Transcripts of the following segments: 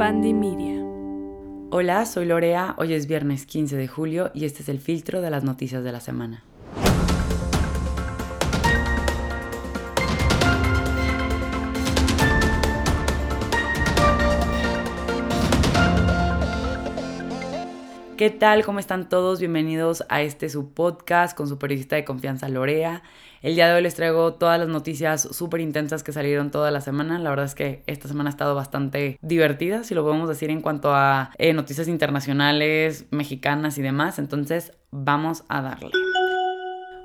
Media. Hola, soy Lorea, hoy es viernes 15 de julio y este es el filtro de las noticias de la semana. ¿Qué tal? ¿Cómo están todos? Bienvenidos a este su podcast con su periodista de confianza Lorea. El día de hoy les traigo todas las noticias súper intensas que salieron toda la semana. La verdad es que esta semana ha estado bastante divertida, si lo podemos decir, en cuanto a eh, noticias internacionales, mexicanas y demás. Entonces, vamos a darle.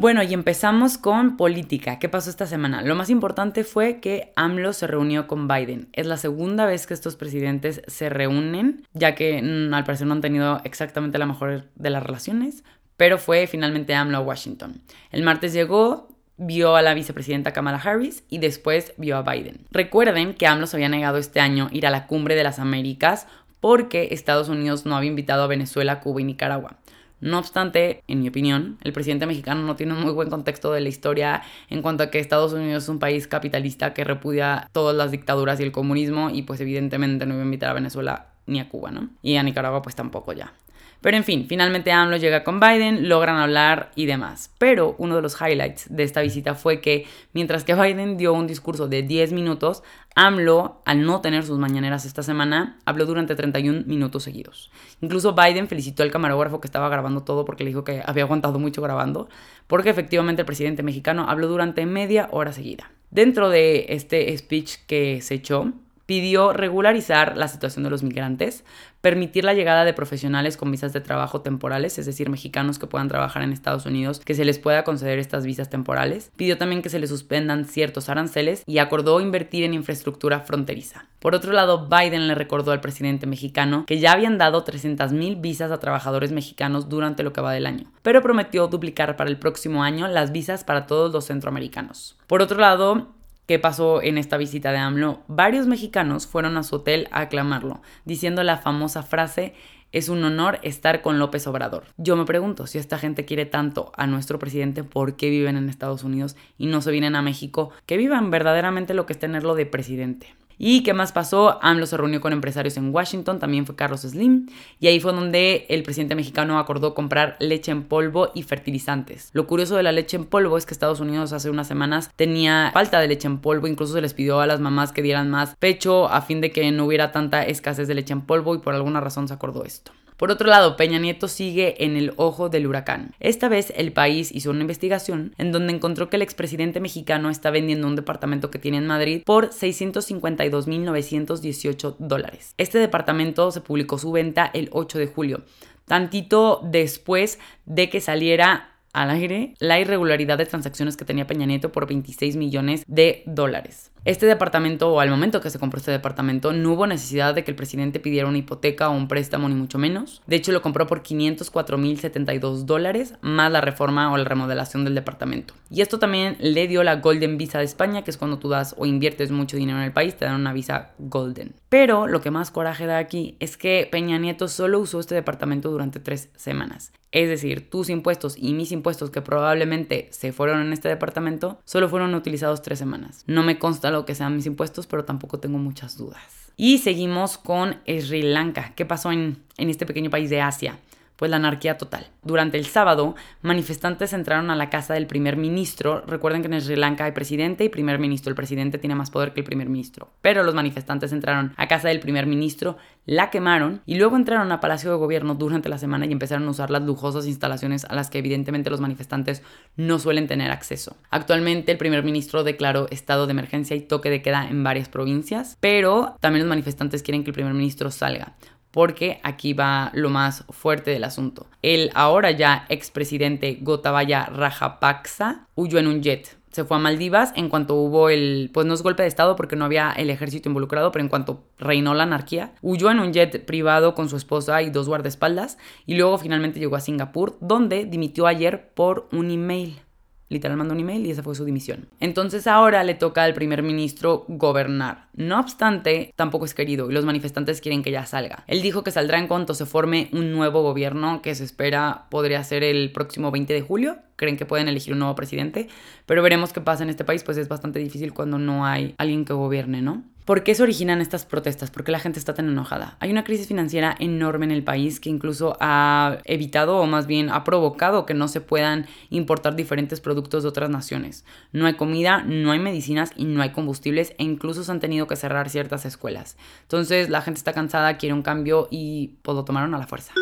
Bueno, y empezamos con política. ¿Qué pasó esta semana? Lo más importante fue que AMLO se reunió con Biden. Es la segunda vez que estos presidentes se reúnen, ya que mm, al parecer no han tenido exactamente la mejor de las relaciones, pero fue finalmente AMLO a Washington. El martes llegó, vio a la vicepresidenta Kamala Harris y después vio a Biden. Recuerden que AMLO se había negado este año ir a la cumbre de las Américas porque Estados Unidos no había invitado a Venezuela, Cuba y Nicaragua. No obstante, en mi opinión, el presidente mexicano no tiene un muy buen contexto de la historia en cuanto a que Estados Unidos es un país capitalista que repudia todas las dictaduras y el comunismo y pues evidentemente no iba a invitar a Venezuela ni a Cuba, ¿no? Y a Nicaragua pues tampoco ya. Pero en fin, finalmente AMLO llega con Biden, logran hablar y demás. Pero uno de los highlights de esta visita fue que mientras que Biden dio un discurso de 10 minutos, AMLO, al no tener sus mañaneras esta semana, habló durante 31 minutos seguidos. Incluso Biden felicitó al camarógrafo que estaba grabando todo porque le dijo que había aguantado mucho grabando, porque efectivamente el presidente mexicano habló durante media hora seguida. Dentro de este speech que se echó, pidió regularizar la situación de los migrantes, permitir la llegada de profesionales con visas de trabajo temporales, es decir, mexicanos que puedan trabajar en Estados Unidos, que se les pueda conceder estas visas temporales. Pidió también que se les suspendan ciertos aranceles y acordó invertir en infraestructura fronteriza. Por otro lado, Biden le recordó al presidente mexicano que ya habían dado 300.000 visas a trabajadores mexicanos durante lo que va del año, pero prometió duplicar para el próximo año las visas para todos los centroamericanos. Por otro lado, ¿Qué pasó en esta visita de AMLO? Varios mexicanos fueron a su hotel a aclamarlo, diciendo la famosa frase es un honor estar con López Obrador. Yo me pregunto, si esta gente quiere tanto a nuestro presidente, ¿por qué viven en Estados Unidos y no se vienen a México? Que vivan verdaderamente lo que es tenerlo de presidente. ¿Y qué más pasó? AMLO se reunió con empresarios en Washington, también fue Carlos Slim, y ahí fue donde el presidente mexicano acordó comprar leche en polvo y fertilizantes. Lo curioso de la leche en polvo es que Estados Unidos hace unas semanas tenía falta de leche en polvo, incluso se les pidió a las mamás que dieran más pecho a fin de que no hubiera tanta escasez de leche en polvo y por alguna razón se acordó esto. Por otro lado, Peña Nieto sigue en el ojo del huracán. Esta vez el país hizo una investigación en donde encontró que el expresidente mexicano está vendiendo un departamento que tiene en Madrid por 652.918 dólares. Este departamento se publicó su venta el 8 de julio, tantito después de que saliera al aire la irregularidad de transacciones que tenía Peña Nieto por 26 millones de dólares. Este departamento, o al momento que se compró este departamento, no hubo necesidad de que el presidente pidiera una hipoteca o un préstamo, ni mucho menos. De hecho, lo compró por 504.072 dólares, más la reforma o la remodelación del departamento. Y esto también le dio la Golden Visa de España, que es cuando tú das o inviertes mucho dinero en el país, te dan una visa Golden. Pero lo que más coraje da aquí es que Peña Nieto solo usó este departamento durante tres semanas. Es decir, tus impuestos y mis impuestos que probablemente se fueron en este departamento, solo fueron utilizados tres semanas. No me consta lo que sean mis impuestos, pero tampoco tengo muchas dudas. Y seguimos con Sri Lanka. ¿Qué pasó en, en este pequeño país de Asia? Pues la anarquía total. Durante el sábado, manifestantes entraron a la casa del primer ministro. Recuerden que en Sri Lanka hay presidente y primer ministro. El presidente tiene más poder que el primer ministro. Pero los manifestantes entraron a casa del primer ministro, la quemaron y luego entraron a Palacio de Gobierno durante la semana y empezaron a usar las lujosas instalaciones a las que evidentemente los manifestantes no suelen tener acceso. Actualmente el primer ministro declaró estado de emergencia y toque de queda en varias provincias, pero también los manifestantes quieren que el primer ministro salga porque aquí va lo más fuerte del asunto. El ahora ya expresidente Gotabaya Rajapaksa huyó en un jet. Se fue a Maldivas en cuanto hubo el, pues no es golpe de estado porque no había el ejército involucrado, pero en cuanto reinó la anarquía, huyó en un jet privado con su esposa y dos guardaespaldas y luego finalmente llegó a Singapur, donde dimitió ayer por un email. Literal mandó un email y esa fue su dimisión. Entonces ahora le toca al primer ministro gobernar. No obstante, tampoco es querido y los manifestantes quieren que ya salga. Él dijo que saldrá en cuanto se forme un nuevo gobierno que se espera podría ser el próximo 20 de julio. Creen que pueden elegir un nuevo presidente, pero veremos qué pasa en este país, pues es bastante difícil cuando no hay alguien que gobierne, ¿no? ¿Por qué se originan estas protestas? ¿Por qué la gente está tan enojada? Hay una crisis financiera enorme en el país que incluso ha evitado o más bien ha provocado que no se puedan importar diferentes productos de otras naciones. No hay comida, no hay medicinas y no hay combustibles e incluso se han tenido que cerrar ciertas escuelas. Entonces la gente está cansada, quiere un cambio y pues lo tomaron a la fuerza.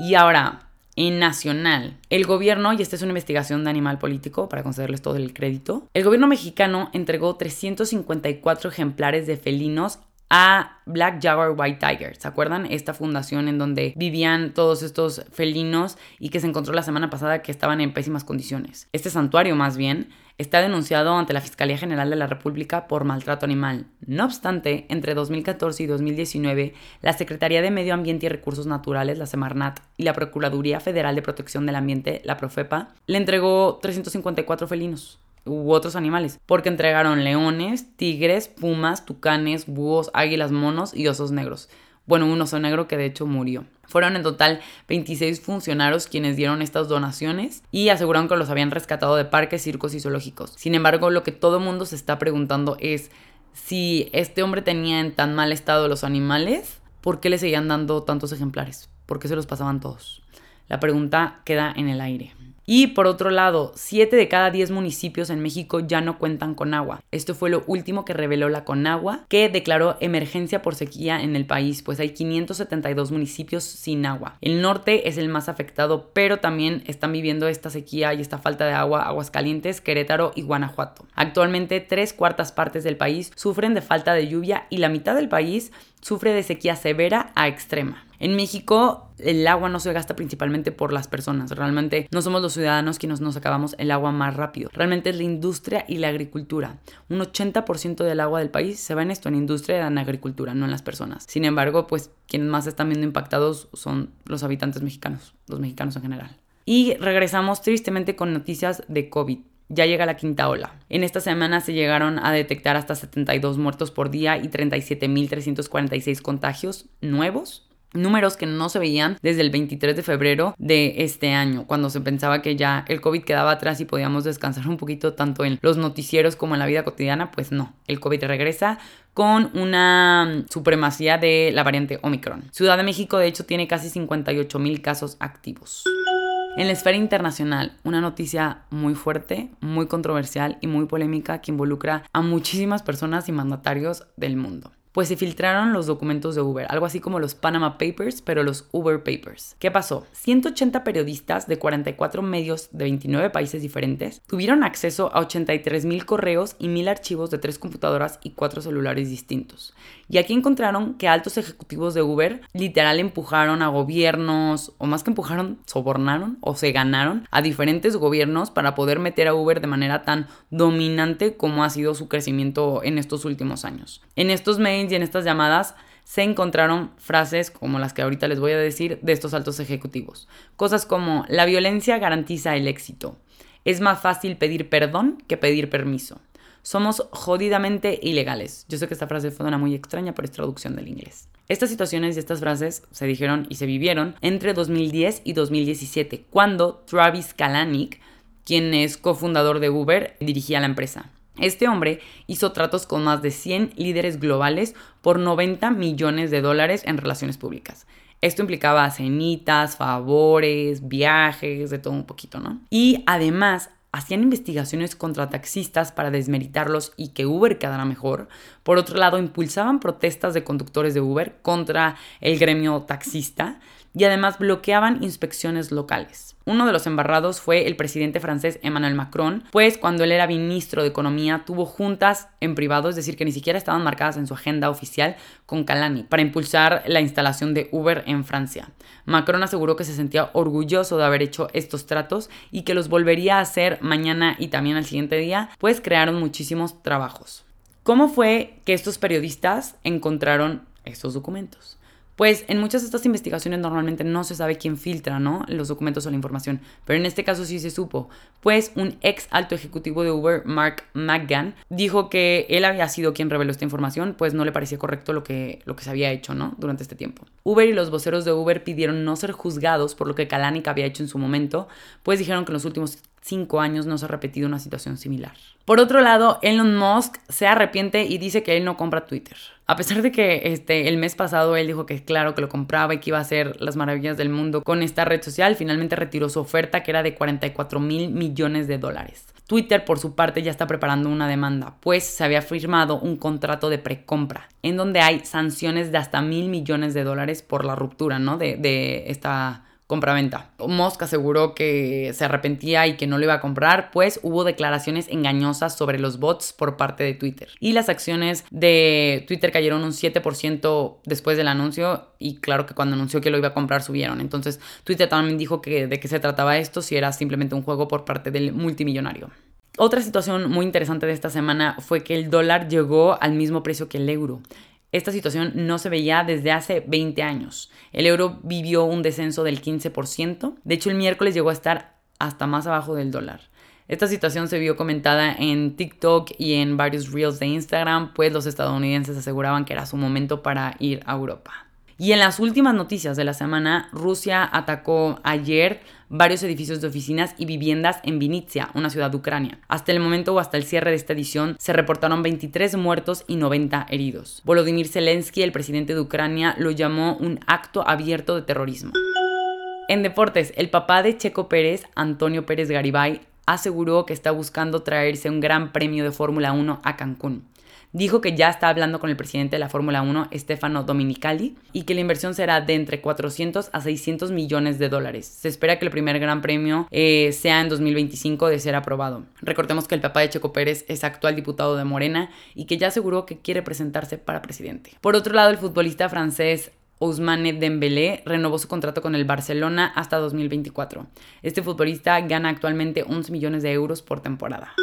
Y ahora, en nacional. El gobierno, y esta es una investigación de Animal Político para concederles todo el crédito, el gobierno mexicano entregó 354 ejemplares de felinos a Black Jaguar White Tiger. ¿Se acuerdan? Esta fundación en donde vivían todos estos felinos y que se encontró la semana pasada que estaban en pésimas condiciones. Este santuario, más bien, está denunciado ante la Fiscalía General de la República por maltrato animal. No obstante, entre 2014 y 2019, la Secretaría de Medio Ambiente y Recursos Naturales, la Semarnat, y la Procuraduría Federal de Protección del Ambiente, la Profepa, le entregó 354 felinos u otros animales, porque entregaron leones, tigres, pumas, tucanes, búhos, águilas, monos y osos negros. Bueno, un oso negro que de hecho murió. Fueron en total 26 funcionarios quienes dieron estas donaciones y aseguraron que los habían rescatado de parques, circos y zoológicos. Sin embargo, lo que todo mundo se está preguntando es si este hombre tenía en tan mal estado los animales, ¿por qué le seguían dando tantos ejemplares? ¿Por qué se los pasaban todos? La pregunta queda en el aire. Y por otro lado, 7 de cada 10 municipios en México ya no cuentan con agua. Esto fue lo último que reveló la Conagua, que declaró emergencia por sequía en el país, pues hay 572 municipios sin agua. El norte es el más afectado, pero también están viviendo esta sequía y esta falta de agua Aguascalientes, Querétaro y Guanajuato. Actualmente, tres cuartas partes del país sufren de falta de lluvia y la mitad del país sufre de sequía severa a extrema. En México el agua no se gasta principalmente por las personas, realmente no somos los ciudadanos quienes nos acabamos el agua más rápido, realmente es la industria y la agricultura. Un 80% del agua del país se va en esto, en industria y en agricultura, no en las personas. Sin embargo, pues quienes más están viendo impactados son los habitantes mexicanos, los mexicanos en general. Y regresamos tristemente con noticias de COVID ya llega la quinta ola. En esta semana se llegaron a detectar hasta 72 muertos por día y 37.346 contagios nuevos números que no se veían desde el 23 de febrero de este año, cuando se pensaba que ya el COVID quedaba atrás y podíamos descansar un poquito tanto en los noticieros como en la vida cotidiana, pues no, el COVID regresa con una supremacía de la variante Omicron. Ciudad de México de hecho tiene casi 58 mil casos activos. En la esfera internacional, una noticia muy fuerte, muy controversial y muy polémica que involucra a muchísimas personas y mandatarios del mundo pues se filtraron los documentos de Uber, algo así como los Panama Papers, pero los Uber Papers. ¿Qué pasó? 180 periodistas de 44 medios de 29 países diferentes tuvieron acceso a 83 mil correos y mil archivos de tres computadoras y cuatro celulares distintos. Y aquí encontraron que altos ejecutivos de Uber literal empujaron a gobiernos, o más que empujaron, sobornaron o se ganaron a diferentes gobiernos para poder meter a Uber de manera tan dominante como ha sido su crecimiento en estos últimos años. En estos medios y en estas llamadas se encontraron frases como las que ahorita les voy a decir de estos altos ejecutivos. Cosas como la violencia garantiza el éxito. Es más fácil pedir perdón que pedir permiso. Somos jodidamente ilegales. Yo sé que esta frase fue una muy extraña, pero es traducción del inglés. Estas situaciones y estas frases se dijeron y se vivieron entre 2010 y 2017, cuando Travis Kalanick, quien es cofundador de Uber, dirigía la empresa. Este hombre hizo tratos con más de 100 líderes globales por 90 millones de dólares en relaciones públicas. Esto implicaba cenitas, favores, viajes, de todo un poquito, ¿no? Y además hacían investigaciones contra taxistas para desmeritarlos y que Uber quedara mejor. Por otro lado, impulsaban protestas de conductores de Uber contra el gremio taxista y además bloqueaban inspecciones locales. Uno de los embarrados fue el presidente francés Emmanuel Macron, pues cuando él era ministro de Economía tuvo juntas en privado, es decir, que ni siquiera estaban marcadas en su agenda oficial con Calani para impulsar la instalación de Uber en Francia. Macron aseguró que se sentía orgulloso de haber hecho estos tratos y que los volvería a hacer mañana y también al siguiente día, pues crearon muchísimos trabajos. ¿Cómo fue que estos periodistas encontraron estos documentos? Pues en muchas de estas investigaciones normalmente no se sabe quién filtra, ¿no? Los documentos o la información, pero en este caso sí se supo, pues un ex alto ejecutivo de Uber, Mark McGann, dijo que él había sido quien reveló esta información, pues no le parecía correcto lo que, lo que se había hecho, ¿no? Durante este tiempo. Uber y los voceros de Uber pidieron no ser juzgados por lo que Kalanick había hecho en su momento, pues dijeron que en los últimos cinco años no se ha repetido una situación similar. Por otro lado, Elon Musk se arrepiente y dice que él no compra Twitter. A pesar de que este, el mes pasado él dijo que claro que lo compraba y que iba a hacer las maravillas del mundo con esta red social, finalmente retiró su oferta que era de 44 mil millones de dólares. Twitter, por su parte, ya está preparando una demanda, pues se había firmado un contrato de precompra, en donde hay sanciones de hasta mil millones de dólares por la ruptura, ¿no? De, de esta compraventa. Musk aseguró que se arrepentía y que no lo iba a comprar, pues hubo declaraciones engañosas sobre los bots por parte de Twitter. Y las acciones de Twitter cayeron un 7% después del anuncio y claro que cuando anunció que lo iba a comprar subieron. Entonces Twitter también dijo que de qué se trataba esto, si era simplemente un juego por parte del multimillonario. Otra situación muy interesante de esta semana fue que el dólar llegó al mismo precio que el euro. Esta situación no se veía desde hace 20 años. El euro vivió un descenso del 15%. De hecho, el miércoles llegó a estar hasta más abajo del dólar. Esta situación se vio comentada en TikTok y en varios reels de Instagram, pues los estadounidenses aseguraban que era su momento para ir a Europa. Y en las últimas noticias de la semana, Rusia atacó ayer varios edificios de oficinas y viviendas en Vinitsia, una ciudad de Ucrania. Hasta el momento o hasta el cierre de esta edición se reportaron 23 muertos y 90 heridos. Volodymyr Zelensky, el presidente de Ucrania, lo llamó un acto abierto de terrorismo. En deportes, el papá de Checo Pérez, Antonio Pérez Garibay, aseguró que está buscando traerse un gran premio de Fórmula 1 a Cancún dijo que ya está hablando con el presidente de la Fórmula 1, Stefano Dominicali, y que la inversión será de entre 400 a 600 millones de dólares. Se espera que el primer gran premio eh, sea en 2025 de ser aprobado. Recordemos que el papá de Checo Pérez es actual diputado de Morena y que ya aseguró que quiere presentarse para presidente. Por otro lado, el futbolista francés Ousmane Dembélé renovó su contrato con el Barcelona hasta 2024. Este futbolista gana actualmente 11 millones de euros por temporada.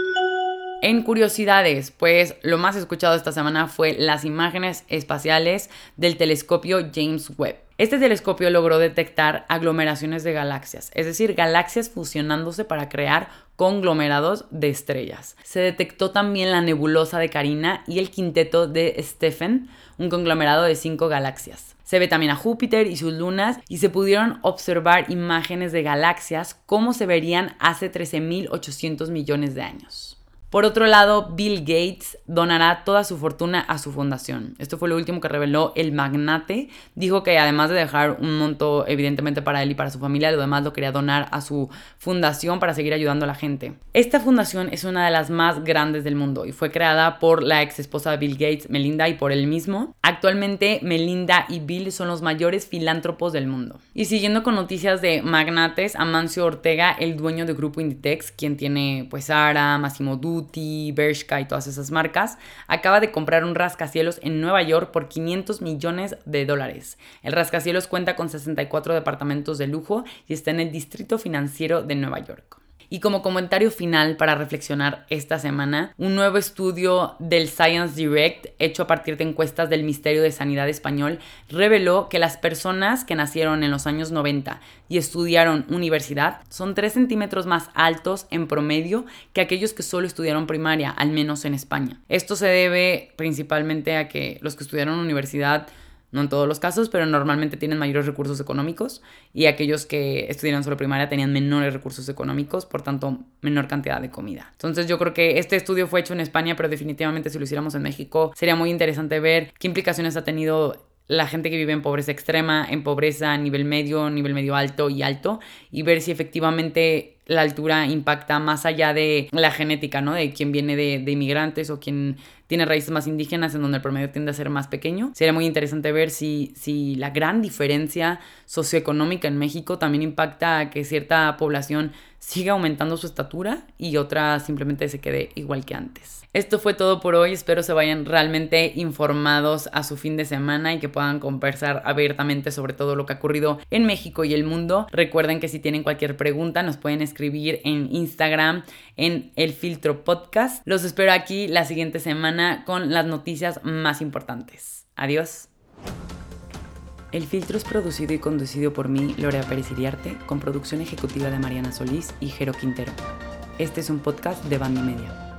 En curiosidades, pues lo más escuchado esta semana fue las imágenes espaciales del telescopio James Webb. Este telescopio logró detectar aglomeraciones de galaxias, es decir, galaxias fusionándose para crear conglomerados de estrellas. Se detectó también la nebulosa de Carina y el quinteto de Stephen, un conglomerado de cinco galaxias. Se ve también a Júpiter y sus lunas y se pudieron observar imágenes de galaxias como se verían hace 13.800 millones de años. Por otro lado, Bill Gates donará toda su fortuna a su fundación. Esto fue lo último que reveló el magnate. Dijo que además de dejar un monto evidentemente para él y para su familia, lo demás lo quería donar a su fundación para seguir ayudando a la gente. Esta fundación es una de las más grandes del mundo y fue creada por la ex esposa de Bill Gates, Melinda, y por él mismo. Actualmente, Melinda y Bill son los mayores filántropos del mundo. Y siguiendo con noticias de magnates, Amancio Ortega, el dueño de Grupo Inditex, quien tiene pues Sara, Massimo Dutti, Bershka y todas esas marcas, acaba de comprar un rascacielos en Nueva York por 500 millones de dólares. El rascacielos cuenta con 64 departamentos de lujo y está en el distrito financiero de Nueva York. Y como comentario final para reflexionar esta semana, un nuevo estudio del Science Direct, hecho a partir de encuestas del Ministerio de Sanidad Español, reveló que las personas que nacieron en los años 90 y estudiaron universidad son 3 centímetros más altos en promedio que aquellos que solo estudiaron primaria, al menos en España. Esto se debe principalmente a que los que estudiaron universidad no en todos los casos, pero normalmente tienen mayores recursos económicos y aquellos que estudiaron solo primaria tenían menores recursos económicos, por tanto, menor cantidad de comida. Entonces yo creo que este estudio fue hecho en España, pero definitivamente si lo hiciéramos en México sería muy interesante ver qué implicaciones ha tenido la gente que vive en pobreza extrema, en pobreza nivel medio, nivel medio alto y alto, y ver si efectivamente la altura impacta más allá de la genética, ¿no? De quien viene de, de inmigrantes o quien tiene raíces más indígenas en donde el promedio tiende a ser más pequeño. Sería muy interesante ver si, si la gran diferencia socioeconómica en México también impacta a que cierta población siga aumentando su estatura y otra simplemente se quede igual que antes. Esto fue todo por hoy, espero se vayan realmente informados a su fin de semana y que puedan conversar abiertamente sobre todo lo que ha ocurrido en México y el mundo. Recuerden que si tienen cualquier pregunta nos pueden escribir en Instagram en el filtro podcast. Los espero aquí la siguiente semana con las noticias más importantes. Adiós. El filtro es producido y conducido por mí, Lorea Pérez Iriarte, con producción ejecutiva de Mariana Solís y Jero Quintero. Este es un podcast de Bandi Media.